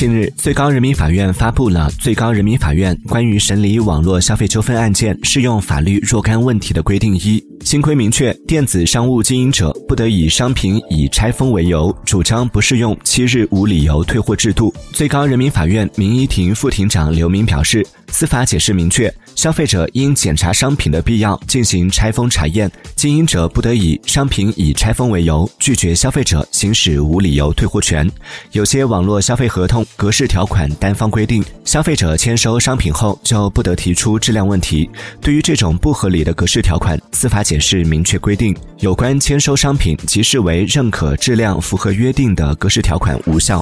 近日，最高人民法院发布了《最高人民法院关于审理网络消费纠纷案件适用法律若干问题的规定》一。新规明确，电子商务经营者不得以商品已拆封为由，主张不适用七日无理由退货制度。最高人民法院民一庭副庭长刘明表示，司法解释明确，消费者因检查商品的必要进行拆封查验，经营者不得以商品已拆封为由拒绝消费者行使无理由退货权。有些网络消费合同格式条款单方规定，消费者签收商品后就不得提出质量问题。对于这种不合理的格式条款，司法解显示明确规定，有关签收商品即视为认可质量符合约定的格式条款无效。